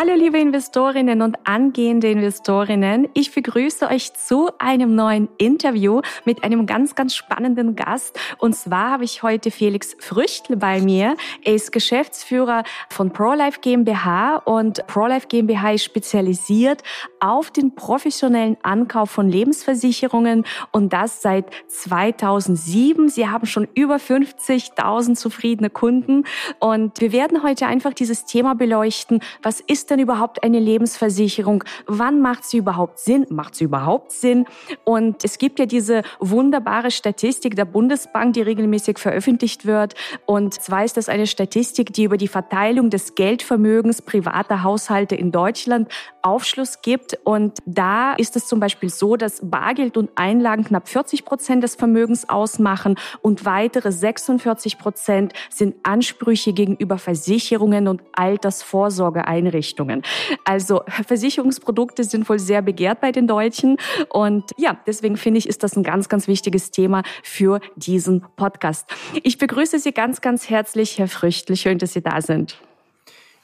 Hallo liebe Investorinnen und angehende Investorinnen, ich begrüße euch zu einem neuen Interview mit einem ganz, ganz spannenden Gast. Und zwar habe ich heute Felix Früchtl bei mir. Er ist Geschäftsführer von ProLife GmbH und ProLife GmbH ist spezialisiert auf den professionellen Ankauf von Lebensversicherungen und das seit 2007. Sie haben schon über 50.000 zufriedene Kunden und wir werden heute einfach dieses Thema beleuchten. Was ist denn überhaupt eine Lebensversicherung? Wann macht sie überhaupt Sinn? Macht sie überhaupt Sinn? Und es gibt ja diese wunderbare Statistik der Bundesbank, die regelmäßig veröffentlicht wird. Und zwar ist das eine Statistik, die über die Verteilung des Geldvermögens privater Haushalte in Deutschland Aufschluss gibt. Und da ist es zum Beispiel so, dass Bargeld und Einlagen knapp 40 Prozent des Vermögens ausmachen und weitere 46 Prozent sind Ansprüche gegenüber Versicherungen und Altersvorsorgeeinrichtungen. Einrichtungen. Also Versicherungsprodukte sind wohl sehr begehrt bei den Deutschen. Und ja, deswegen finde ich, ist das ein ganz, ganz wichtiges Thema für diesen Podcast. Ich begrüße Sie ganz, ganz herzlich, Herr Früchtl. Schön, dass Sie da sind.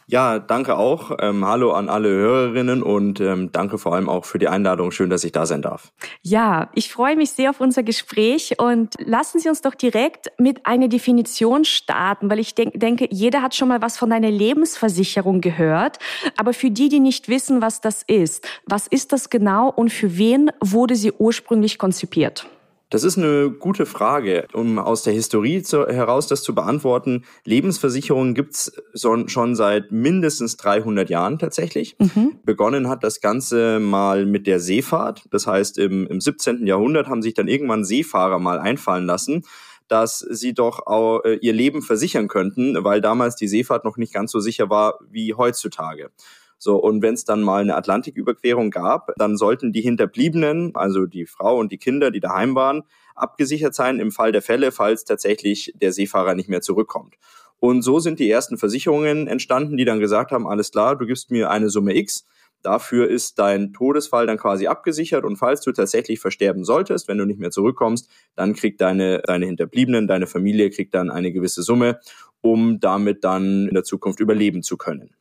Ja, danke auch. Ähm, hallo an alle Hörerinnen und ähm, danke vor allem auch für die Einladung. Schön, dass ich da sein darf. Ja, ich freue mich sehr auf unser Gespräch und lassen Sie uns doch direkt mit einer Definition starten, weil ich denk, denke, jeder hat schon mal was von einer Lebensversicherung gehört. Aber für die, die nicht wissen, was das ist, was ist das genau und für wen wurde sie ursprünglich konzipiert? Das ist eine gute Frage. Um aus der Historie zu, heraus das zu beantworten, Lebensversicherungen gibt's so, schon seit mindestens 300 Jahren tatsächlich. Mhm. Begonnen hat das Ganze mal mit der Seefahrt. Das heißt, im, im 17. Jahrhundert haben sich dann irgendwann Seefahrer mal einfallen lassen, dass sie doch auch, äh, ihr Leben versichern könnten, weil damals die Seefahrt noch nicht ganz so sicher war wie heutzutage. So, und wenn es dann mal eine Atlantiküberquerung gab, dann sollten die Hinterbliebenen, also die Frau und die Kinder, die daheim waren, abgesichert sein im Fall der Fälle, falls tatsächlich der Seefahrer nicht mehr zurückkommt. Und so sind die ersten Versicherungen entstanden, die dann gesagt haben, alles klar, du gibst mir eine Summe X, dafür ist dein Todesfall dann quasi abgesichert und falls du tatsächlich versterben solltest, wenn du nicht mehr zurückkommst, dann kriegt deine, deine Hinterbliebenen, deine Familie kriegt dann eine gewisse Summe, um damit dann in der Zukunft überleben zu können.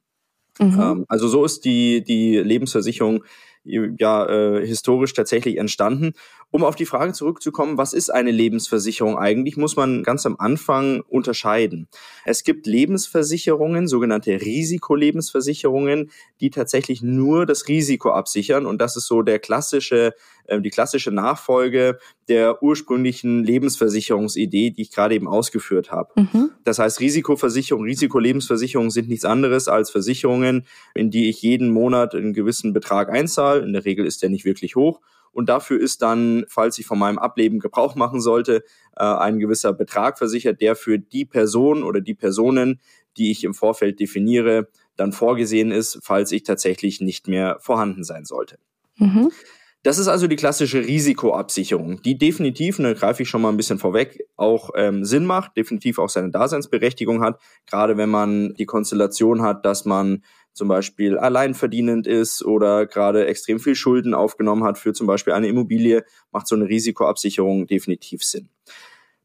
Mhm. Ähm, also so ist die, die Lebensversicherung ja äh, historisch tatsächlich entstanden. Um auf die Frage zurückzukommen, was ist eine Lebensversicherung eigentlich, muss man ganz am Anfang unterscheiden. Es gibt Lebensversicherungen, sogenannte Risikolebensversicherungen, die tatsächlich nur das Risiko absichern und das ist so der klassische äh, die klassische Nachfolge der ursprünglichen Lebensversicherungsidee, die ich gerade eben ausgeführt habe. Mhm. Das heißt, Risikoversicherung, Risikolebensversicherungen sind nichts anderes als Versicherungen, in die ich jeden Monat einen gewissen Betrag einzahle. In der Regel ist der nicht wirklich hoch. Und dafür ist dann, falls ich von meinem Ableben Gebrauch machen sollte, äh, ein gewisser Betrag versichert, der für die Person oder die Personen, die ich im Vorfeld definiere, dann vorgesehen ist, falls ich tatsächlich nicht mehr vorhanden sein sollte. Mhm. Das ist also die klassische Risikoabsicherung, die definitiv, und da greife ich schon mal ein bisschen vorweg, auch ähm, Sinn macht, definitiv auch seine Daseinsberechtigung hat, gerade wenn man die Konstellation hat, dass man zum Beispiel alleinverdienend ist oder gerade extrem viel Schulden aufgenommen hat für zum Beispiel eine Immobilie, macht so eine Risikoabsicherung definitiv Sinn.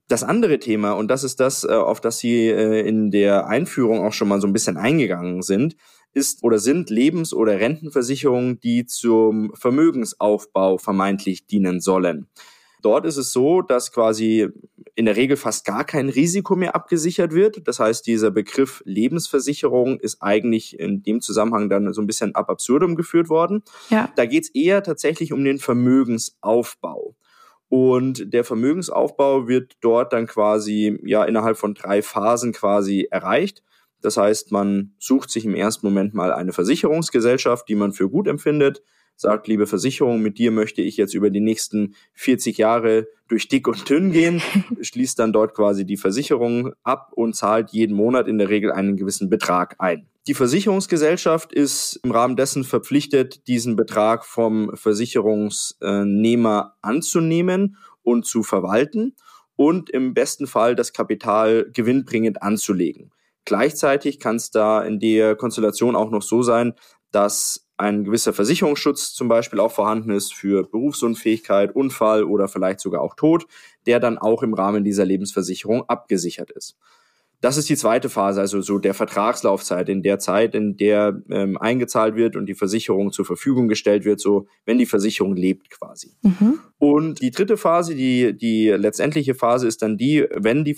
Das andere Thema, und das ist das, äh, auf das Sie äh, in der Einführung auch schon mal so ein bisschen eingegangen sind, ist oder sind Lebens- oder Rentenversicherungen, die zum Vermögensaufbau vermeintlich dienen sollen. Dort ist es so, dass quasi in der Regel fast gar kein Risiko mehr abgesichert wird. Das heißt, dieser Begriff Lebensversicherung ist eigentlich in dem Zusammenhang dann so ein bisschen ab absurdum geführt worden. Ja. Da geht es eher tatsächlich um den Vermögensaufbau. Und der Vermögensaufbau wird dort dann quasi ja innerhalb von drei Phasen quasi erreicht. Das heißt, man sucht sich im ersten Moment mal eine Versicherungsgesellschaft, die man für gut empfindet, sagt, liebe Versicherung, mit dir möchte ich jetzt über die nächsten 40 Jahre durch dick und dünn gehen, schließt dann dort quasi die Versicherung ab und zahlt jeden Monat in der Regel einen gewissen Betrag ein. Die Versicherungsgesellschaft ist im Rahmen dessen verpflichtet, diesen Betrag vom Versicherungsnehmer anzunehmen und zu verwalten und im besten Fall das Kapital gewinnbringend anzulegen. Gleichzeitig kann es da in der Konstellation auch noch so sein, dass ein gewisser Versicherungsschutz zum Beispiel auch vorhanden ist für Berufsunfähigkeit, Unfall oder vielleicht sogar auch Tod, der dann auch im Rahmen dieser Lebensversicherung abgesichert ist. Das ist die zweite Phase, also so der Vertragslaufzeit, in der Zeit, in der ähm, eingezahlt wird und die Versicherung zur Verfügung gestellt wird, so wenn die Versicherung lebt quasi. Mhm. Und die dritte Phase, die, die letztendliche Phase ist dann die, wenn die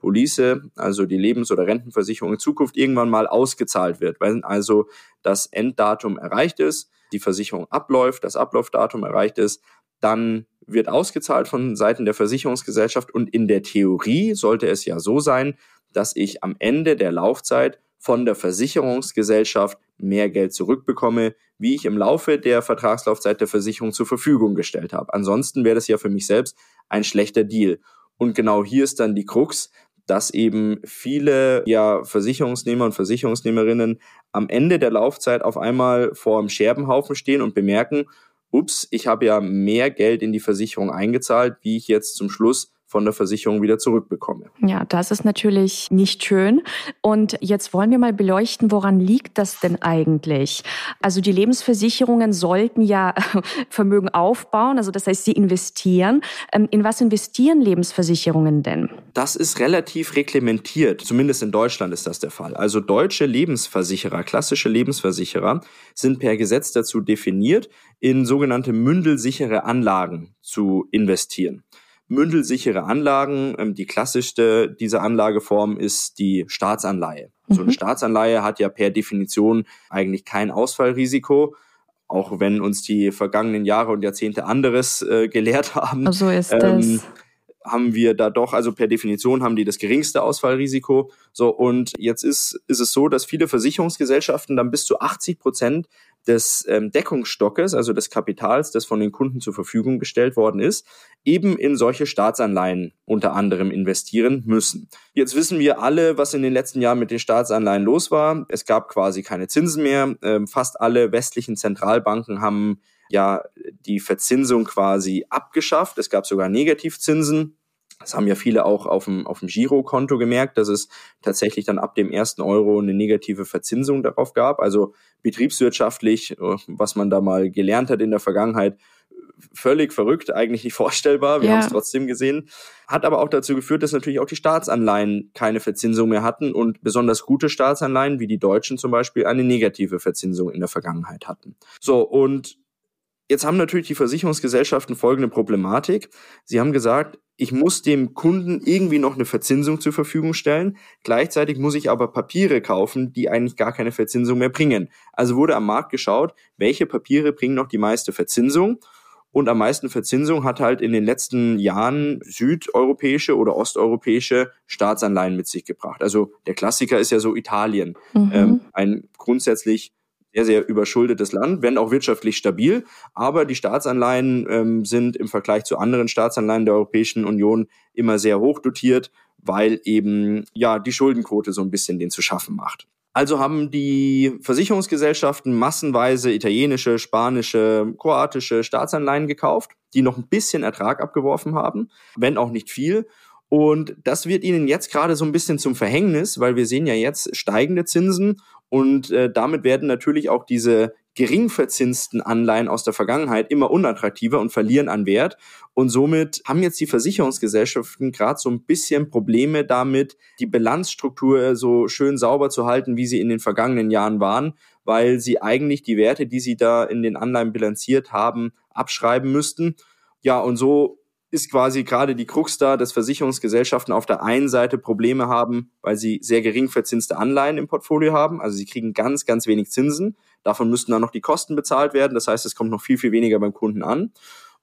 Versicherungspolice, also die Lebens- oder Rentenversicherung in Zukunft irgendwann mal ausgezahlt wird, wenn also das Enddatum erreicht ist, die Versicherung abläuft, das Ablaufdatum erreicht ist, dann wird ausgezahlt von Seiten der Versicherungsgesellschaft und in der Theorie sollte es ja so sein, dass ich am Ende der Laufzeit von der Versicherungsgesellschaft mehr Geld zurückbekomme, wie ich im Laufe der Vertragslaufzeit der Versicherung zur Verfügung gestellt habe. Ansonsten wäre das ja für mich selbst ein schlechter Deal. Und genau hier ist dann die Krux, dass eben viele ja Versicherungsnehmer und Versicherungsnehmerinnen am Ende der Laufzeit auf einmal vor dem Scherbenhaufen stehen und bemerken, ups, ich habe ja mehr Geld in die Versicherung eingezahlt, wie ich jetzt zum Schluss von der Versicherung wieder zurückbekomme. Ja, das ist natürlich nicht schön. Und jetzt wollen wir mal beleuchten, woran liegt das denn eigentlich? Also die Lebensversicherungen sollten ja Vermögen aufbauen, also das heißt, sie investieren. Ähm, in was investieren Lebensversicherungen denn? Das ist relativ reglementiert, zumindest in Deutschland ist das der Fall. Also deutsche Lebensversicherer, klassische Lebensversicherer sind per Gesetz dazu definiert, in sogenannte mündelsichere Anlagen zu investieren mündelsichere Anlagen. Ähm, die klassischste dieser Anlageform ist die Staatsanleihe. Mhm. So eine mhm. Staatsanleihe hat ja per Definition eigentlich kein Ausfallrisiko auch wenn uns die vergangenen Jahre und Jahrzehnte anderes äh, gelehrt haben. So ist ähm, haben wir da doch, also per Definition haben die das geringste Ausfallrisiko. So, und jetzt ist, ist es so, dass viele Versicherungsgesellschaften dann bis zu 80 Prozent des ähm, Deckungsstockes, also des Kapitals, das von den Kunden zur Verfügung gestellt worden ist, eben in solche Staatsanleihen unter anderem investieren müssen. Jetzt wissen wir alle, was in den letzten Jahren mit den Staatsanleihen los war. Es gab quasi keine Zinsen mehr. Ähm, fast alle westlichen Zentralbanken haben ja die Verzinsung quasi abgeschafft. Es gab sogar Negativzinsen. Das haben ja viele auch auf dem, auf dem Girokonto gemerkt, dass es tatsächlich dann ab dem ersten Euro eine negative Verzinsung darauf gab. Also betriebswirtschaftlich, äh, was man da mal gelernt hat in der Vergangenheit, völlig verrückt, eigentlich nicht vorstellbar. Wir ja. haben es trotzdem gesehen. Hat aber auch dazu geführt, dass natürlich auch die Staatsanleihen keine Verzinsung mehr hatten und besonders gute Staatsanleihen, wie die deutschen zum Beispiel, eine negative Verzinsung in der Vergangenheit hatten. So, und Jetzt haben natürlich die Versicherungsgesellschaften folgende Problematik. Sie haben gesagt, ich muss dem Kunden irgendwie noch eine Verzinsung zur Verfügung stellen. Gleichzeitig muss ich aber Papiere kaufen, die eigentlich gar keine Verzinsung mehr bringen. Also wurde am Markt geschaut, welche Papiere bringen noch die meiste Verzinsung. Und am meisten Verzinsung hat halt in den letzten Jahren südeuropäische oder osteuropäische Staatsanleihen mit sich gebracht. Also der Klassiker ist ja so Italien. Mhm. Ähm, ein grundsätzlich sehr, sehr überschuldetes Land, wenn auch wirtschaftlich stabil. Aber die Staatsanleihen ähm, sind im Vergleich zu anderen Staatsanleihen der Europäischen Union immer sehr hoch dotiert, weil eben ja die Schuldenquote so ein bisschen den zu schaffen macht. Also haben die Versicherungsgesellschaften massenweise italienische, spanische, kroatische Staatsanleihen gekauft, die noch ein bisschen Ertrag abgeworfen haben, wenn auch nicht viel. Und das wird ihnen jetzt gerade so ein bisschen zum Verhängnis, weil wir sehen ja jetzt steigende Zinsen und äh, damit werden natürlich auch diese gering verzinsten Anleihen aus der Vergangenheit immer unattraktiver und verlieren an Wert. Und somit haben jetzt die Versicherungsgesellschaften gerade so ein bisschen Probleme damit, die Bilanzstruktur so schön sauber zu halten, wie sie in den vergangenen Jahren waren, weil sie eigentlich die Werte, die sie da in den Anleihen bilanziert haben, abschreiben müssten. Ja, und so ist quasi gerade die Krux da, dass Versicherungsgesellschaften auf der einen Seite Probleme haben, weil sie sehr gering verzinste Anleihen im Portfolio haben. Also sie kriegen ganz, ganz wenig Zinsen. Davon müssten dann noch die Kosten bezahlt werden. Das heißt, es kommt noch viel, viel weniger beim Kunden an.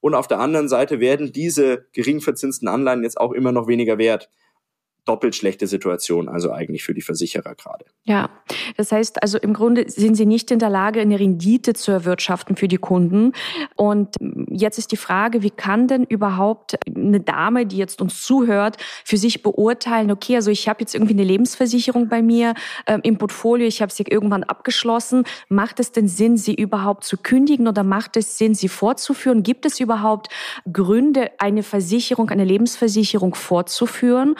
Und auf der anderen Seite werden diese gering verzinsten Anleihen jetzt auch immer noch weniger wert. Doppelt schlechte Situation, also eigentlich für die Versicherer gerade. Ja, das heißt also im Grunde sind sie nicht in der Lage, eine Rendite zu erwirtschaften für die Kunden. Und jetzt ist die Frage, wie kann denn überhaupt eine Dame, die jetzt uns zuhört, für sich beurteilen, okay, also ich habe jetzt irgendwie eine Lebensversicherung bei mir äh, im Portfolio, ich habe sie irgendwann abgeschlossen. Macht es denn Sinn, sie überhaupt zu kündigen oder macht es Sinn, sie fortzuführen? Gibt es überhaupt Gründe, eine Versicherung, eine Lebensversicherung fortzuführen,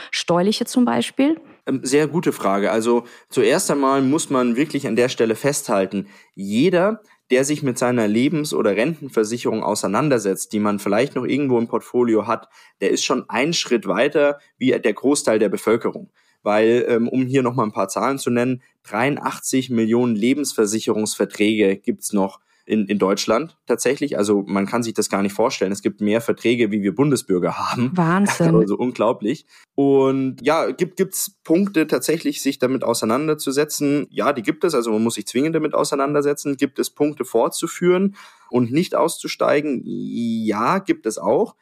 steuerliche zum Beispiel? Ähm, sehr gute Frage. Also zuerst einmal muss man wirklich an der Stelle festhalten, jeder, der sich mit seiner Lebens- oder Rentenversicherung auseinandersetzt, die man vielleicht noch irgendwo im Portfolio hat, der ist schon einen Schritt weiter wie der Großteil der Bevölkerung. Weil, ähm, um hier nochmal ein paar Zahlen zu nennen, 83 Millionen Lebensversicherungsverträge gibt's noch in, in Deutschland tatsächlich. Also man kann sich das gar nicht vorstellen. Es gibt mehr Verträge, wie wir Bundesbürger haben. Wahnsinn. Also unglaublich. Und ja, gibt gibt's Punkte tatsächlich, sich damit auseinanderzusetzen? Ja, die gibt es. Also man muss sich zwingend damit auseinandersetzen. Gibt es Punkte fortzuführen und nicht auszusteigen? Ja, gibt es auch.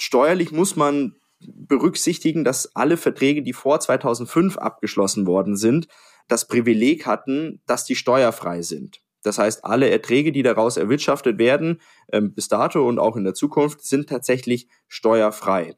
Steuerlich muss man berücksichtigen, dass alle Verträge, die vor 2005 abgeschlossen worden sind, das Privileg hatten, dass die steuerfrei sind. Das heißt, alle Erträge, die daraus erwirtschaftet werden, ähm, bis dato und auch in der Zukunft, sind tatsächlich steuerfrei.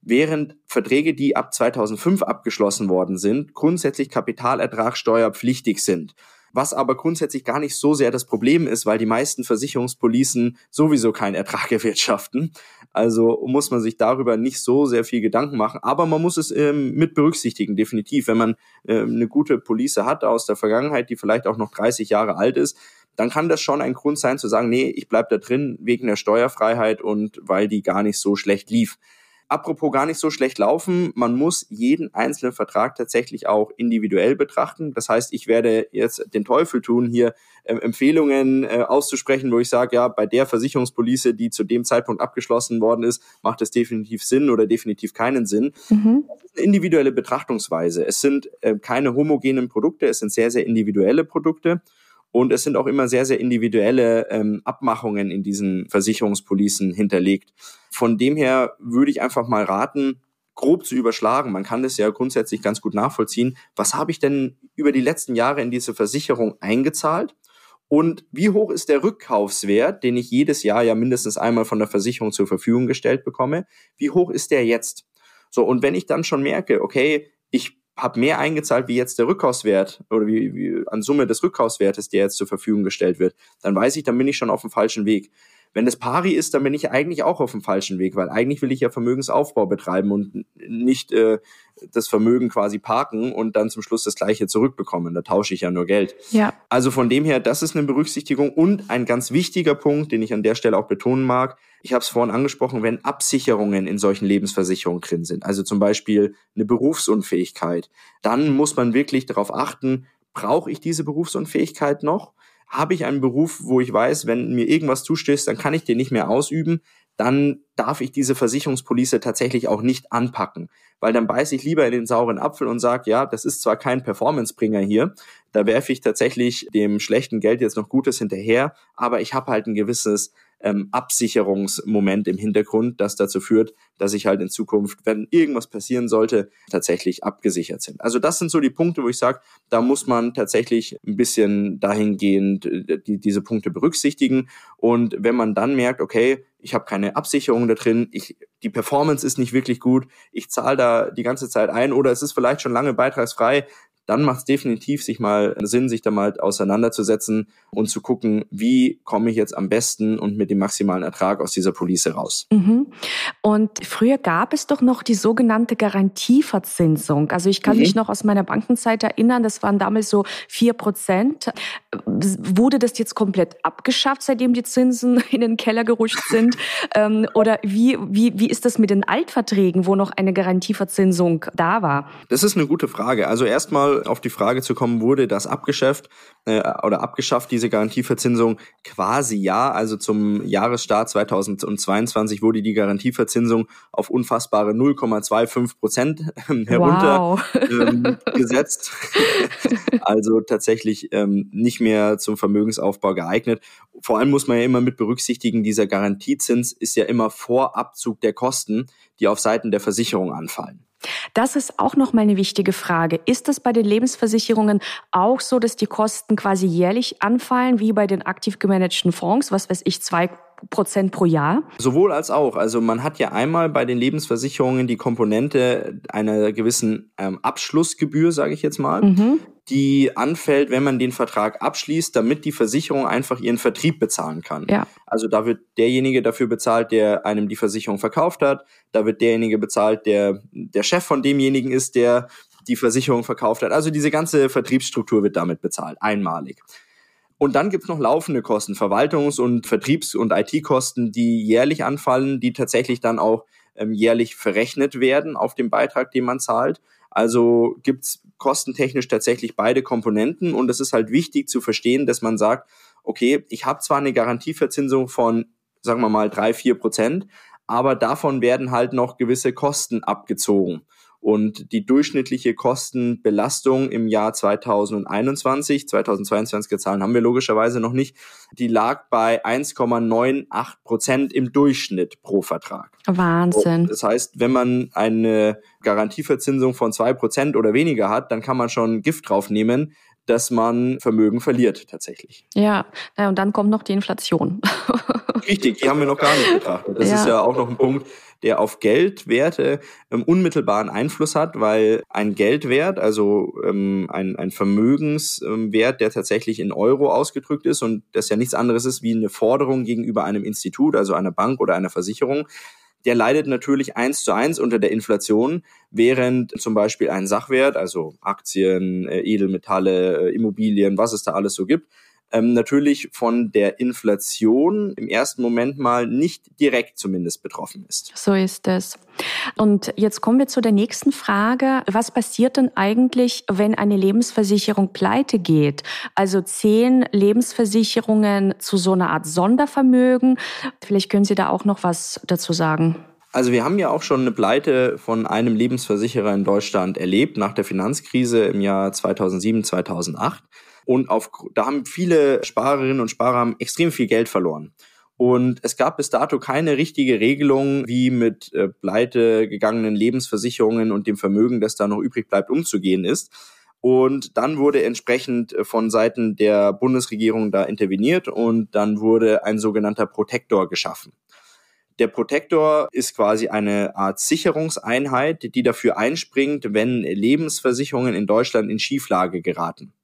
Während Verträge, die ab 2005 abgeschlossen worden sind, grundsätzlich Kapitalertragssteuerpflichtig sind was aber grundsätzlich gar nicht so sehr das Problem ist, weil die meisten Versicherungspolicen sowieso keinen Ertrag erwirtschaften. Also muss man sich darüber nicht so sehr viel Gedanken machen, aber man muss es ähm, mit berücksichtigen, definitiv. Wenn man ähm, eine gute Police hat aus der Vergangenheit, die vielleicht auch noch 30 Jahre alt ist, dann kann das schon ein Grund sein zu sagen, nee, ich bleib da drin wegen der Steuerfreiheit und weil die gar nicht so schlecht lief. Apropos gar nicht so schlecht laufen, man muss jeden einzelnen Vertrag tatsächlich auch individuell betrachten. Das heißt, ich werde jetzt den Teufel tun, hier äh, Empfehlungen äh, auszusprechen, wo ich sage, ja, bei der Versicherungspolice, die zu dem Zeitpunkt abgeschlossen worden ist, macht es definitiv Sinn oder definitiv keinen Sinn. Mhm. Das ist eine individuelle Betrachtungsweise. Es sind äh, keine homogenen Produkte, es sind sehr, sehr individuelle Produkte. Und es sind auch immer sehr, sehr individuelle ähm, Abmachungen in diesen Versicherungspolicen hinterlegt. Von dem her würde ich einfach mal raten, grob zu überschlagen. Man kann das ja grundsätzlich ganz gut nachvollziehen. Was habe ich denn über die letzten Jahre in diese Versicherung eingezahlt? Und wie hoch ist der Rückkaufswert, den ich jedes Jahr ja mindestens einmal von der Versicherung zur Verfügung gestellt bekomme? Wie hoch ist der jetzt? So, und wenn ich dann schon merke, okay, ich habe mehr eingezahlt, wie jetzt der Rückkaufswert oder wie, wie an Summe des Rückkaufswertes, der jetzt zur Verfügung gestellt wird, dann weiß ich, dann bin ich schon auf dem falschen Weg. Wenn es pari ist, dann bin ich eigentlich auch auf dem falschen Weg, weil eigentlich will ich ja Vermögensaufbau betreiben und nicht äh, das Vermögen quasi parken und dann zum Schluss das gleiche zurückbekommen. Da tausche ich ja nur Geld. Ja. Also von dem her, das ist eine Berücksichtigung und ein ganz wichtiger Punkt, den ich an der Stelle auch betonen mag. Ich habe es vorhin angesprochen, wenn Absicherungen in solchen Lebensversicherungen drin sind, also zum Beispiel eine Berufsunfähigkeit, dann muss man wirklich darauf achten, brauche ich diese Berufsunfähigkeit noch? Habe ich einen Beruf, wo ich weiß, wenn mir irgendwas zustößt, dann kann ich den nicht mehr ausüben, dann darf ich diese Versicherungspolice tatsächlich auch nicht anpacken, weil dann beiße ich lieber in den sauren Apfel und sage, ja, das ist zwar kein Performancebringer hier, da werfe ich tatsächlich dem schlechten Geld jetzt noch Gutes hinterher, aber ich habe halt ein gewisses ähm, Absicherungsmoment im Hintergrund, das dazu führt, dass ich halt in Zukunft, wenn irgendwas passieren sollte, tatsächlich abgesichert sind. Also das sind so die Punkte, wo ich sage, da muss man tatsächlich ein bisschen dahingehend äh, die, diese Punkte berücksichtigen. Und wenn man dann merkt, okay, ich habe keine Absicherung da drin, ich, die Performance ist nicht wirklich gut, ich zahle da die ganze Zeit ein oder es ist vielleicht schon lange beitragsfrei, dann macht es definitiv sich mal Sinn, sich da mal auseinanderzusetzen und zu gucken, wie komme ich jetzt am besten und mit dem maximalen Ertrag aus dieser Police raus. Mhm. Und früher gab es doch noch die sogenannte Garantieverzinsung. Also ich kann mhm. mich noch aus meiner Bankenzeit erinnern, das waren damals so vier Prozent. Wurde das jetzt komplett abgeschafft, seitdem die Zinsen in den Keller gerutscht sind? Ähm, oder wie, wie, wie ist das mit den Altverträgen, wo noch eine Garantieverzinsung da war? Das ist eine gute Frage. Also erstmal auf die Frage zu kommen, wurde das abgeschafft äh, oder abgeschafft, diese Garantieverzinsung? Quasi ja. Also zum Jahresstart 2022 wurde die Garantieverzinsung auf unfassbare 0,25 Prozent ähm, herunter wow. ähm, also tatsächlich ähm, nicht mehr zum Vermögensaufbau geeignet. Vor allem muss man ja immer mit berücksichtigen, dieser Garantiezins ist ja immer vor Abzug der Kosten, die auf Seiten der Versicherung anfallen. Das ist auch noch mal eine wichtige Frage. Ist es bei den Lebensversicherungen auch so, dass die Kosten quasi jährlich anfallen, wie bei den aktiv gemanagten Fonds, was weiß ich, zwei Prozent pro Jahr? Sowohl als auch. Also man hat ja einmal bei den Lebensversicherungen die Komponente einer gewissen ähm, Abschlussgebühr, sage ich jetzt mal, mhm. die anfällt, wenn man den Vertrag abschließt, damit die Versicherung einfach ihren Vertrieb bezahlen kann. Ja. Also da wird derjenige dafür bezahlt, der einem die Versicherung verkauft hat. Da wird derjenige bezahlt, der der Chef von demjenigen ist, der die Versicherung verkauft hat. Also diese ganze Vertriebsstruktur wird damit bezahlt, einmalig. Und dann gibt's noch laufende Kosten, Verwaltungs- und Vertriebs- und IT-Kosten, die jährlich anfallen, die tatsächlich dann auch ähm, jährlich verrechnet werden auf dem Beitrag, den man zahlt. Also gibt's kostentechnisch tatsächlich beide Komponenten und es ist halt wichtig zu verstehen, dass man sagt, okay, ich habe zwar eine Garantieverzinsung von, sagen wir mal, drei, vier Prozent, aber davon werden halt noch gewisse Kosten abgezogen. Und die durchschnittliche Kostenbelastung im Jahr 2021, 2022 Zahlen haben wir logischerweise noch nicht, die lag bei 1,98 Prozent im Durchschnitt pro Vertrag. Wahnsinn. Und das heißt, wenn man eine Garantieverzinsung von zwei Prozent oder weniger hat, dann kann man schon Gift draufnehmen, dass man Vermögen verliert tatsächlich. Ja, und dann kommt noch die Inflation. Richtig, die haben wir noch gar nicht betrachtet. Das ja. ist ja auch noch ein Punkt, der auf Geldwerte ähm, unmittelbaren Einfluss hat, weil ein Geldwert, also ähm, ein, ein Vermögenswert, der tatsächlich in Euro ausgedrückt ist und das ja nichts anderes ist wie eine Forderung gegenüber einem Institut, also einer Bank oder einer Versicherung, der leidet natürlich eins zu eins unter der Inflation, während zum Beispiel ein Sachwert, also Aktien, äh, Edelmetalle, äh, Immobilien, was es da alles so gibt, ähm, natürlich von der Inflation im ersten Moment mal nicht direkt zumindest betroffen ist. So ist es. Und jetzt kommen wir zu der nächsten Frage. Was passiert denn eigentlich, wenn eine Lebensversicherung pleite geht? Also zehn Lebensversicherungen zu so einer Art Sondervermögen. Vielleicht können Sie da auch noch was dazu sagen. Also wir haben ja auch schon eine Pleite von einem Lebensversicherer in Deutschland erlebt nach der Finanzkrise im Jahr 2007, 2008. Und auf, da haben viele Sparerinnen und Sparer haben extrem viel Geld verloren. Und es gab bis dato keine richtige Regelung, wie mit äh, pleite gegangenen Lebensversicherungen und dem Vermögen, das da noch übrig bleibt, umzugehen ist. Und dann wurde entsprechend äh, von Seiten der Bundesregierung da interveniert und dann wurde ein sogenannter Protektor geschaffen. Der Protektor ist quasi eine Art Sicherungseinheit, die dafür einspringt, wenn Lebensversicherungen in Deutschland in Schieflage geraten.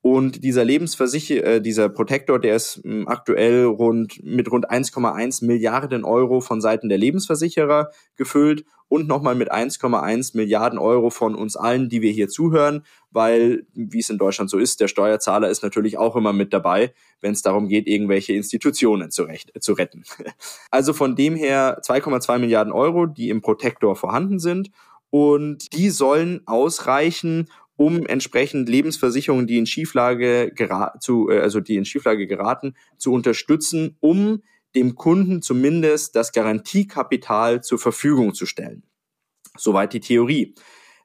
Und dieser Lebensversicher, äh, dieser Protektor, der ist mh, hm, aktuell rund mit rund 1,1 Milliarden Euro von Seiten der Lebensversicherer gefüllt und nochmal mit 1,1 Milliarden Euro von uns allen, die wir hier zuhören, weil, wie es in Deutschland so ist, der Steuerzahler ist natürlich auch immer mit dabei, wenn es darum geht, irgendwelche Institutionen zu, recht, zu retten. Also von dem her 2,2 Milliarden Euro, die im Protektor vorhanden sind und die sollen ausreichen, um entsprechend Lebensversicherungen, die in Schieflage zu, äh, also die in Schieflage geraten, zu unterstützen, um dem Kunden zumindest das Garantiekapital zur Verfügung zu stellen. Soweit die Theorie.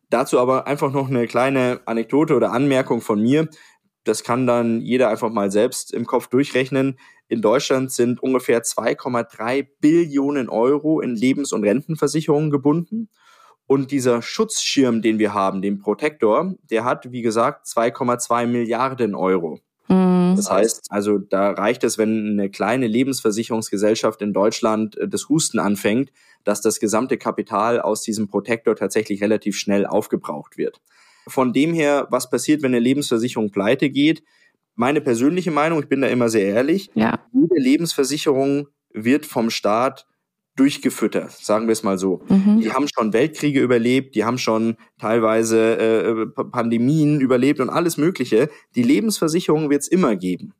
Dazu aber einfach noch eine kleine Anekdote oder Anmerkung von mir. Das kann dann jeder einfach mal selbst im Kopf durchrechnen. In Deutschland sind ungefähr 2,3 Billionen Euro in Lebens- und Rentenversicherungen gebunden. Und dieser Schutzschirm, den wir haben, den Protektor, der hat, wie gesagt, 2,2 Milliarden Euro. Mhm. Das heißt, also da reicht es, wenn eine kleine Lebensversicherungsgesellschaft in Deutschland äh, das Husten anfängt, dass das gesamte Kapital aus diesem Protektor tatsächlich relativ schnell aufgebraucht wird. Von dem her, was passiert, wenn eine Lebensversicherung pleite geht? Meine persönliche Meinung, ich bin da immer sehr ehrlich, ja. jede Lebensversicherung wird vom Staat durchgefüttert, sagen wir es mal so. Mhm. Die haben schon Weltkriege überlebt, die haben schon teilweise äh, Pandemien überlebt und alles Mögliche. Die Lebensversicherung wird es immer geben.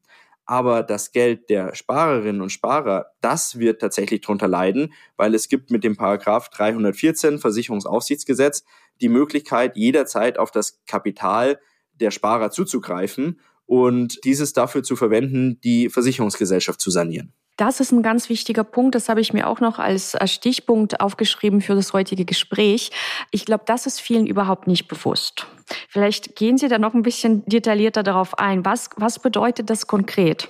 Aber das Geld der Sparerinnen und Sparer, das wird tatsächlich drunter leiden, weil es gibt mit dem Paragraph 314 Versicherungsaufsichtsgesetz die Möglichkeit, jederzeit auf das Kapital der Sparer zuzugreifen und dieses dafür zu verwenden, die Versicherungsgesellschaft zu sanieren. Das ist ein ganz wichtiger Punkt. Das habe ich mir auch noch als Stichpunkt aufgeschrieben für das heutige Gespräch. Ich glaube, das ist vielen überhaupt nicht bewusst. Vielleicht gehen Sie da noch ein bisschen detaillierter darauf ein. Was, was bedeutet das konkret?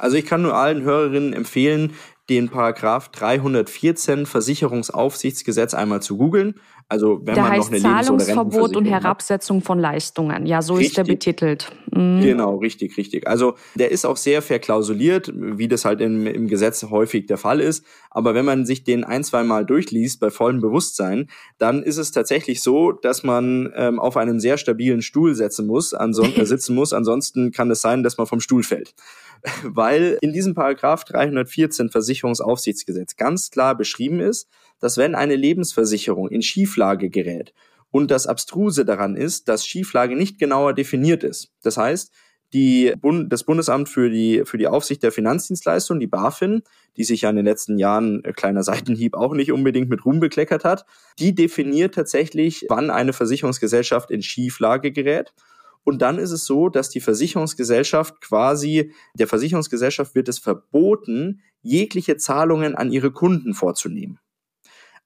Also ich kann nur allen Hörerinnen empfehlen, den Paragraph 314 Versicherungsaufsichtsgesetz einmal zu googeln. Also wenn der man heißt noch eine Zahlungsverbot und Herabsetzung von Leistungen. Ja, so richtig. ist der betitelt. Mhm. Genau, richtig, richtig. Also der ist auch sehr verklausuliert, wie das halt im, im Gesetz häufig der Fall ist. Aber wenn man sich den ein, zwei Mal durchliest bei vollem Bewusstsein, dann ist es tatsächlich so, dass man ähm, auf einen sehr stabilen Stuhl setzen muss, anson äh, sitzen muss. Ansonsten kann es sein, dass man vom Stuhl fällt weil in diesem Paragraph 314 Versicherungsaufsichtsgesetz ganz klar beschrieben ist, dass wenn eine Lebensversicherung in Schieflage gerät und das Abstruse daran ist, dass Schieflage nicht genauer definiert ist. Das heißt, die Bund, das Bundesamt für die, für die Aufsicht der Finanzdienstleistungen, die BaFin, die sich ja in den letzten Jahren, äh, kleiner Seitenhieb, auch nicht unbedingt mit Ruhm bekleckert hat, die definiert tatsächlich, wann eine Versicherungsgesellschaft in Schieflage gerät. Und dann ist es so, dass die Versicherungsgesellschaft quasi, der Versicherungsgesellschaft wird es verboten, jegliche Zahlungen an ihre Kunden vorzunehmen.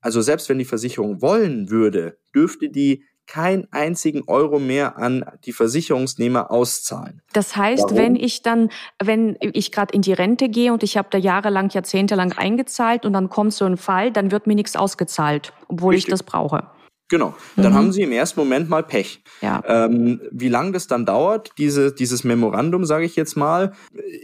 Also selbst wenn die Versicherung wollen würde, dürfte die keinen einzigen Euro mehr an die Versicherungsnehmer auszahlen. Das heißt, Warum? wenn ich dann, wenn ich gerade in die Rente gehe und ich habe da jahrelang, jahrzehntelang eingezahlt und dann kommt so ein Fall, dann wird mir nichts ausgezahlt, obwohl Richtig. ich das brauche. Genau. Dann mhm. haben sie im ersten Moment mal Pech. Ja. Ähm, wie lange das dann dauert, diese, dieses Memorandum, sage ich jetzt mal,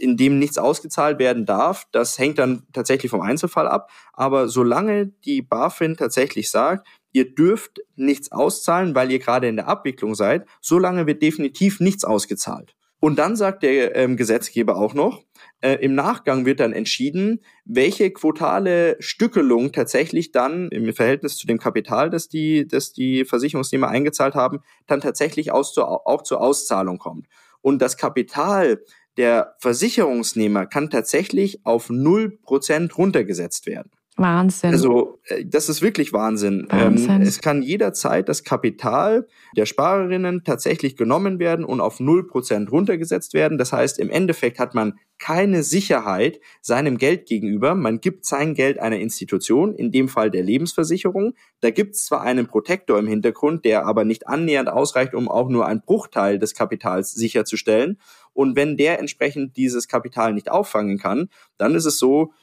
in dem nichts ausgezahlt werden darf, das hängt dann tatsächlich vom Einzelfall ab. Aber solange die BaFin tatsächlich sagt, ihr dürft nichts auszahlen, weil ihr gerade in der Abwicklung seid, solange wird definitiv nichts ausgezahlt. Und dann sagt der ähm, Gesetzgeber auch noch, äh, im Nachgang wird dann entschieden, welche quotale Stückelung tatsächlich dann im Verhältnis zu dem Kapital, das die, das die Versicherungsnehmer eingezahlt haben, dann tatsächlich aus zu, auch zur Auszahlung kommt. Und das Kapital der Versicherungsnehmer kann tatsächlich auf null Prozent runtergesetzt werden. Wahnsinn. Also äh, das ist wirklich Wahnsinn. Wahnsinn. Ähm, es kann jederzeit das Kapital der Sparerinnen tatsächlich genommen werden und auf 0% runtergesetzt werden. Das heißt, im Endeffekt hat man keine Sicherheit seinem Geld gegenüber. Man gibt sein Geld einer Institution, in dem Fall der Lebensversicherung. Da gibt es zwar einen Protektor im Hintergrund, der aber nicht annähernd ausreicht, um auch nur einen Bruchteil des Kapitals sicherzustellen. Und wenn der entsprechend dieses Kapital nicht auffangen kann, dann ist es so,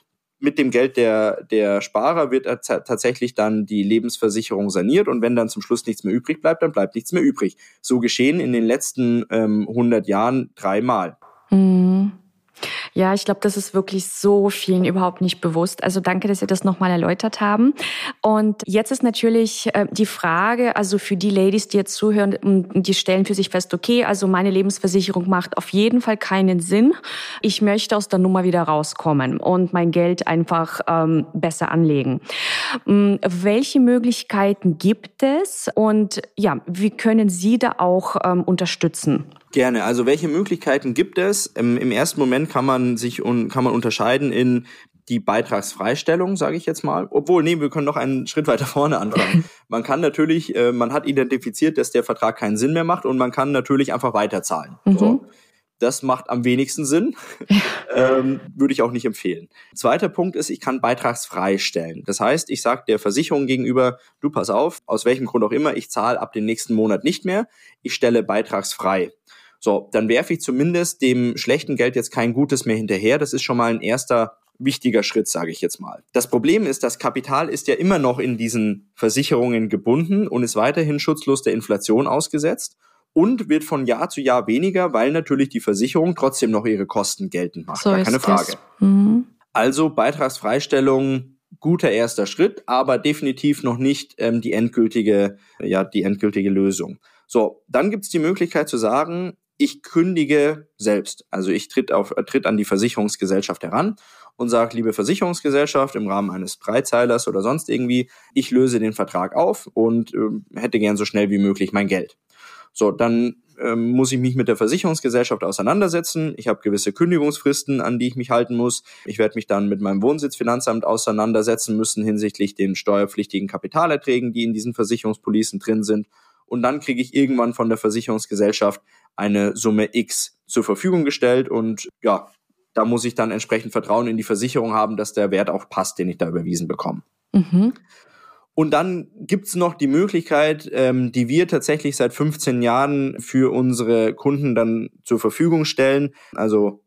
mit dem Geld der, der Sparer wird tatsächlich dann die Lebensversicherung saniert und wenn dann zum Schluss nichts mehr übrig bleibt, dann bleibt nichts mehr übrig. So geschehen in den letzten ähm, 100 Jahren dreimal. Mhm. Ja, ich glaube, das ist wirklich so vielen überhaupt nicht bewusst. Also danke, dass Sie das nochmal erläutert haben. Und jetzt ist natürlich äh, die Frage, also für die Ladies, die jetzt zuhören, die stellen für sich fest, okay, also meine Lebensversicherung macht auf jeden Fall keinen Sinn. Ich möchte aus der Nummer wieder rauskommen und mein Geld einfach ähm, besser anlegen. Ähm, welche Möglichkeiten gibt es und ja, wie können Sie da auch ähm, unterstützen? Gerne. Also welche Möglichkeiten gibt es? Im, im ersten Moment kann man sich un, kann man unterscheiden in die Beitragsfreistellung, sage ich jetzt mal. Obwohl, nee, wir können noch einen Schritt weiter vorne anfangen. Man kann natürlich, äh, man hat identifiziert, dass der Vertrag keinen Sinn mehr macht und man kann natürlich einfach weiterzahlen. Mhm. So. Das macht am wenigsten Sinn. ähm, würde ich auch nicht empfehlen. Zweiter Punkt ist, ich kann beitragsfrei stellen. Das heißt, ich sage der Versicherung gegenüber, du pass auf, aus welchem Grund auch immer, ich zahle ab dem nächsten Monat nicht mehr. Ich stelle beitragsfrei. So, dann werfe ich zumindest dem schlechten Geld jetzt kein Gutes mehr hinterher. Das ist schon mal ein erster wichtiger Schritt, sage ich jetzt mal. Das Problem ist, das Kapital ist ja immer noch in diesen Versicherungen gebunden und ist weiterhin schutzlos der Inflation ausgesetzt und wird von Jahr zu Jahr weniger, weil natürlich die Versicherung trotzdem noch ihre Kosten geltend macht. So Gar keine Frage. Mhm. Also Beitragsfreistellung guter erster Schritt, aber definitiv noch nicht ähm, die endgültige, ja, die endgültige Lösung. So, dann gibt's die Möglichkeit zu sagen, ich kündige selbst. Also ich tritt, auf, tritt an die Versicherungsgesellschaft heran und sage, liebe Versicherungsgesellschaft, im Rahmen eines Dreizeilers oder sonst irgendwie, ich löse den Vertrag auf und äh, hätte gern so schnell wie möglich mein Geld. So, dann ähm, muss ich mich mit der Versicherungsgesellschaft auseinandersetzen. Ich habe gewisse Kündigungsfristen, an die ich mich halten muss. Ich werde mich dann mit meinem Wohnsitzfinanzamt auseinandersetzen müssen hinsichtlich den steuerpflichtigen Kapitalerträgen, die in diesen Versicherungspolicen drin sind. Und dann kriege ich irgendwann von der Versicherungsgesellschaft eine Summe X zur Verfügung gestellt und ja, da muss ich dann entsprechend Vertrauen in die Versicherung haben, dass der Wert auch passt, den ich da überwiesen bekomme. Mhm. Und dann gibt's noch die Möglichkeit, ähm, die wir tatsächlich seit 15 Jahren für unsere Kunden dann zur Verfügung stellen. Also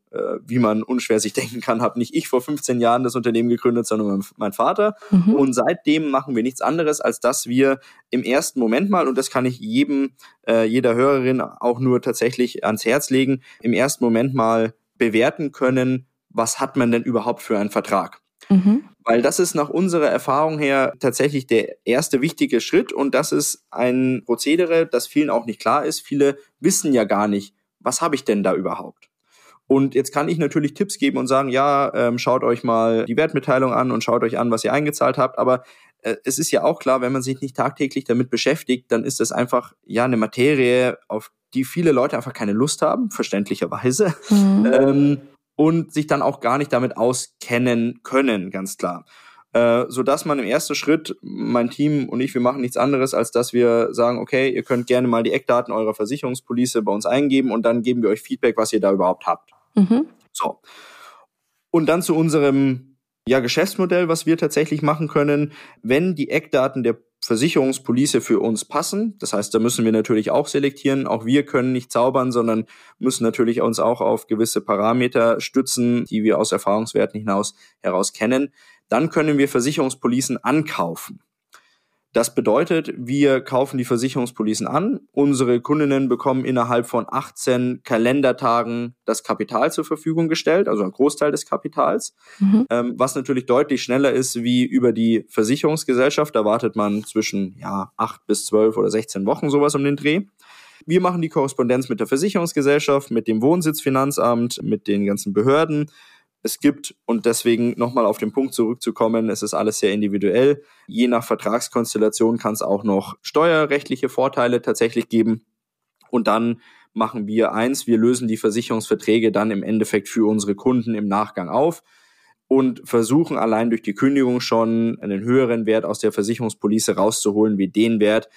wie man unschwer sich denken kann, habe nicht ich vor 15 Jahren das Unternehmen gegründet, sondern mein Vater. Mhm. Und seitdem machen wir nichts anderes, als dass wir im ersten Moment mal, und das kann ich jedem, äh, jeder Hörerin auch nur tatsächlich ans Herz legen, im ersten Moment mal bewerten können, was hat man denn überhaupt für einen Vertrag. Mhm. Weil das ist nach unserer Erfahrung her tatsächlich der erste wichtige Schritt und das ist ein Prozedere, das vielen auch nicht klar ist. Viele wissen ja gar nicht, was habe ich denn da überhaupt? Und jetzt kann ich natürlich Tipps geben und sagen, ja, ähm, schaut euch mal die Wertmitteilung an und schaut euch an, was ihr eingezahlt habt. Aber äh, es ist ja auch klar, wenn man sich nicht tagtäglich damit beschäftigt, dann ist das einfach ja eine Materie, auf die viele Leute einfach keine Lust haben, verständlicherweise. Mhm. Ähm, und sich dann auch gar nicht damit auskennen können, ganz klar. Äh, so dass man im ersten Schritt, mein Team und ich, wir machen nichts anderes, als dass wir sagen, okay, ihr könnt gerne mal die Eckdaten eurer Versicherungspolice bei uns eingeben und dann geben wir euch Feedback, was ihr da überhaupt habt. Mhm. So. Und dann zu unserem ja, Geschäftsmodell, was wir tatsächlich machen können, wenn die Eckdaten der Versicherungspolice für uns passen. Das heißt, da müssen wir natürlich auch selektieren. Auch wir können nicht zaubern, sondern müssen natürlich uns auch auf gewisse Parameter stützen, die wir aus Erfahrungswerten hinaus heraus kennen. Dann können wir Versicherungspolicen ankaufen. Das bedeutet, wir kaufen die Versicherungspolicen an. Unsere Kundinnen bekommen innerhalb von 18 Kalendertagen das Kapital zur Verfügung gestellt, also ein Großteil des Kapitals, mhm. ähm, was natürlich deutlich schneller ist wie über die Versicherungsgesellschaft. Da wartet man zwischen ja, 8 bis 12 oder 16 Wochen sowas um den Dreh. Wir machen die Korrespondenz mit der Versicherungsgesellschaft, mit dem Wohnsitzfinanzamt, mit den ganzen Behörden es gibt, und deswegen nochmal auf den Punkt zurückzukommen, es ist alles sehr individuell. Je nach Vertragskonstellation kann es auch noch steuerrechtliche Vorteile tatsächlich geben. Und dann machen wir eins, wir lösen die Versicherungsverträge dann im Endeffekt für unsere Kunden im Nachgang auf und versuchen allein durch die Kündigung schon einen höheren Wert aus der Versicherungspolice rauszuholen, wie den Wert,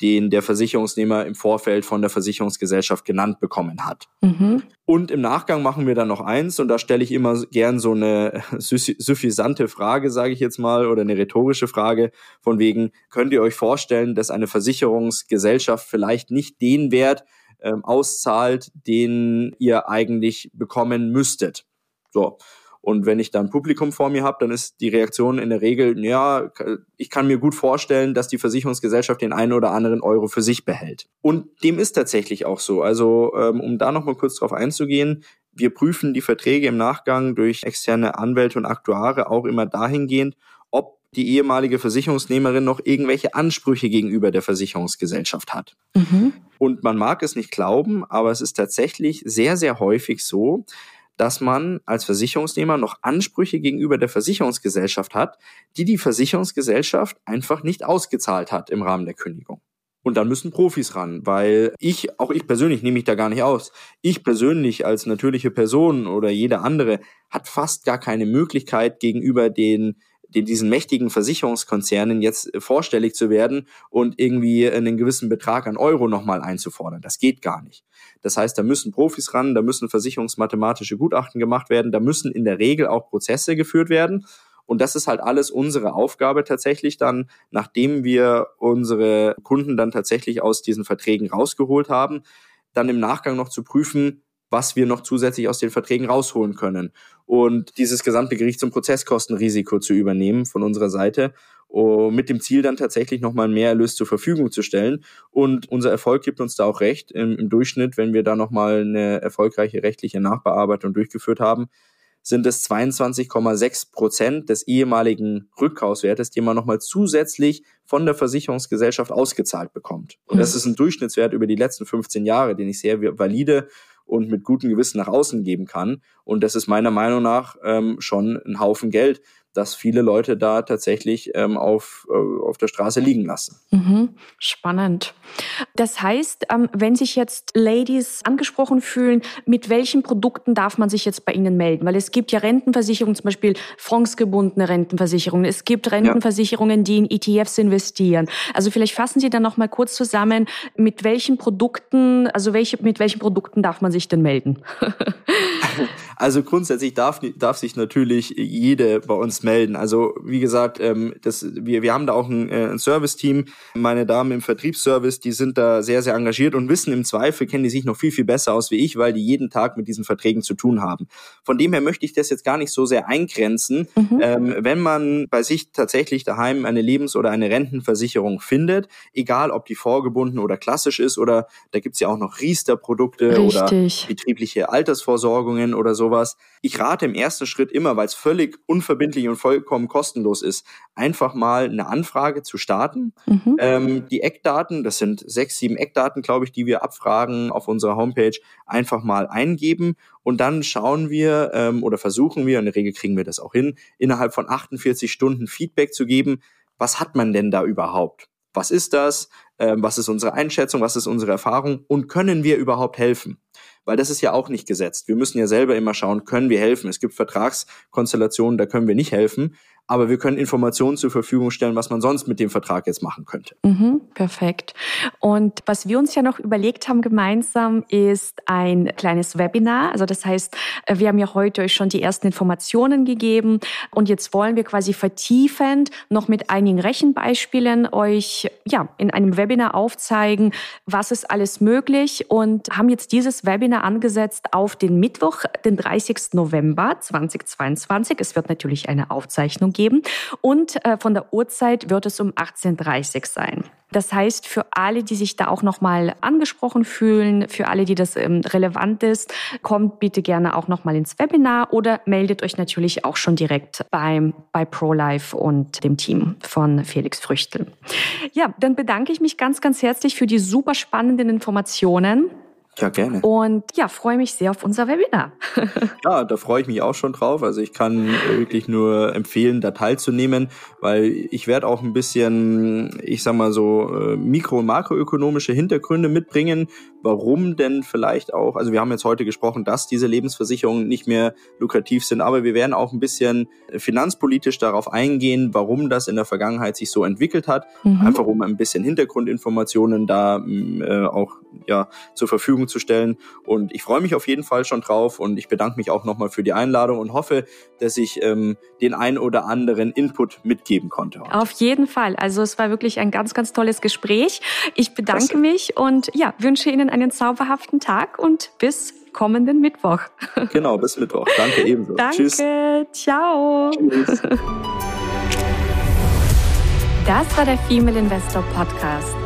den der Versicherungsnehmer im Vorfeld von der Versicherungsgesellschaft genannt bekommen hat. Mhm. Und im Nachgang machen wir dann noch eins, und da stelle ich immer gern so eine suffisante Frage, sage ich jetzt mal, oder eine rhetorische Frage, von wegen, könnt ihr euch vorstellen, dass eine Versicherungsgesellschaft vielleicht nicht den Wert ähm, auszahlt, den ihr eigentlich bekommen müsstet? So. Und wenn ich dann Publikum vor mir habe, dann ist die Reaktion in der Regel, ja, ich kann mir gut vorstellen, dass die Versicherungsgesellschaft den einen oder anderen Euro für sich behält. Und dem ist tatsächlich auch so. Also ähm, um da nochmal kurz drauf einzugehen, wir prüfen die Verträge im Nachgang durch externe Anwälte und Aktuare auch immer dahingehend, ob die ehemalige Versicherungsnehmerin noch irgendwelche Ansprüche gegenüber der Versicherungsgesellschaft hat. Mhm. Und man mag es nicht glauben, aber es ist tatsächlich sehr, sehr häufig so, dass man als Versicherungsnehmer noch Ansprüche gegenüber der Versicherungsgesellschaft hat, die die Versicherungsgesellschaft einfach nicht ausgezahlt hat im Rahmen der Kündigung. Und dann müssen Profis ran, weil ich, auch ich persönlich nehme mich da gar nicht aus. Ich persönlich als natürliche Person oder jeder andere hat fast gar keine Möglichkeit gegenüber den diesen mächtigen Versicherungskonzernen jetzt vorstellig zu werden und irgendwie einen gewissen Betrag an Euro nochmal einzufordern. Das geht gar nicht. Das heißt, da müssen Profis ran, da müssen versicherungsmathematische Gutachten gemacht werden, da müssen in der Regel auch Prozesse geführt werden. Und das ist halt alles unsere Aufgabe tatsächlich dann, nachdem wir unsere Kunden dann tatsächlich aus diesen Verträgen rausgeholt haben, dann im Nachgang noch zu prüfen, was wir noch zusätzlich aus den Verträgen rausholen können. Und dieses gesamte Gerichts- und Prozesskostenrisiko zu übernehmen von unserer Seite, uh, mit dem Ziel dann tatsächlich nochmal mehr Erlös zur Verfügung zu stellen. Und unser Erfolg gibt uns da auch recht. Im, im Durchschnitt, wenn wir da nochmal eine erfolgreiche rechtliche Nachbearbeitung durchgeführt haben, sind es 22,6 Prozent des ehemaligen Rückkaufswertes, den man nochmal zusätzlich von der Versicherungsgesellschaft ausgezahlt bekommt. Und das ist ein Durchschnittswert über die letzten 15 Jahre, den ich sehr valide und mit gutem Gewissen nach außen geben kann. Und das ist meiner Meinung nach ähm, schon ein Haufen Geld, dass viele Leute da tatsächlich ähm, auf, äh, auf der Straße liegen lassen. Mhm. Spannend. Das heißt, ähm, wenn sich jetzt Ladies angesprochen fühlen, mit welchen Produkten darf man sich jetzt bei Ihnen melden? Weil es gibt ja Rentenversicherungen, zum Beispiel fondsgebundene Rentenversicherungen. Es gibt Rentenversicherungen, die in ETFs investieren. Also vielleicht fassen Sie dann noch mal kurz zusammen, mit welchen Produkten, also welche, mit welchen Produkten darf man sich denn melden? Also grundsätzlich darf, darf sich natürlich jede bei uns melden. Also wie gesagt, ähm, das, wir, wir haben da auch ein, äh, ein Service-Team. Meine Damen im Vertriebsservice, die sind da sehr, sehr engagiert und wissen im Zweifel, kennen die sich noch viel, viel besser aus wie ich, weil die jeden Tag mit diesen Verträgen zu tun haben. Von dem her möchte ich das jetzt gar nicht so sehr eingrenzen. Mhm. Ähm, wenn man bei sich tatsächlich daheim eine Lebens- oder eine Rentenversicherung findet, egal ob die vorgebunden oder klassisch ist oder da gibt's ja auch noch Riester-Produkte oder betriebliche Altersvorsorgungen oder sowas. Ich rate im ersten Schritt immer, weil es völlig unverbindlich und vollkommen kostenlos ist, einfach mal eine Anfrage zu starten. Mhm. Ähm, die Eckdaten, das sind sechs, sieben Eckdaten, glaube ich, die wir abfragen auf unserer Homepage, einfach mal eingeben und dann schauen wir ähm, oder versuchen wir, in der Regel kriegen wir das auch hin, innerhalb von 48 Stunden Feedback zu geben, was hat man denn da überhaupt? Was ist das? Ähm, was ist unsere Einschätzung? Was ist unsere Erfahrung? Und können wir überhaupt helfen? Weil das ist ja auch nicht gesetzt. Wir müssen ja selber immer schauen, können wir helfen? Es gibt Vertragskonstellationen, da können wir nicht helfen aber wir können Informationen zur Verfügung stellen, was man sonst mit dem Vertrag jetzt machen könnte. Mhm, perfekt. Und was wir uns ja noch überlegt haben gemeinsam, ist ein kleines Webinar. Also das heißt, wir haben ja heute euch schon die ersten Informationen gegeben und jetzt wollen wir quasi vertiefend noch mit einigen Rechenbeispielen euch ja in einem Webinar aufzeigen, was ist alles möglich und haben jetzt dieses Webinar angesetzt auf den Mittwoch, den 30. November 2022. Es wird natürlich eine Aufzeichnung geben. Und äh, von der Uhrzeit wird es um 18.30 Uhr sein. Das heißt, für alle, die sich da auch nochmal angesprochen fühlen, für alle, die das ähm, relevant ist, kommt bitte gerne auch nochmal ins Webinar oder meldet euch natürlich auch schon direkt beim, bei ProLife und dem Team von Felix Früchtel. Ja, dann bedanke ich mich ganz, ganz herzlich für die super spannenden Informationen. Ja, gerne. Und ja, freue mich sehr auf unser Webinar. ja, da freue ich mich auch schon drauf. Also ich kann wirklich nur empfehlen, da teilzunehmen, weil ich werde auch ein bisschen, ich sag mal so, äh, mikro- und makroökonomische Hintergründe mitbringen, warum denn vielleicht auch, also wir haben jetzt heute gesprochen, dass diese Lebensversicherungen nicht mehr lukrativ sind, aber wir werden auch ein bisschen finanzpolitisch darauf eingehen, warum das in der Vergangenheit sich so entwickelt hat, mhm. einfach um ein bisschen Hintergrundinformationen da äh, auch ja zur Verfügung zu stellen. Und ich freue mich auf jeden Fall schon drauf und ich bedanke mich auch nochmal für die Einladung und hoffe, dass ich ähm, den ein oder anderen Input mitgeben konnte. Heute. Auf jeden Fall. Also es war wirklich ein ganz, ganz tolles Gespräch. Ich bedanke Klasse. mich und ja, wünsche Ihnen einen zauberhaften Tag und bis kommenden Mittwoch. Genau, bis Mittwoch. Danke ebenso. Danke. Tschüss. Ciao. Tschüss. Das war der Female Investor Podcast.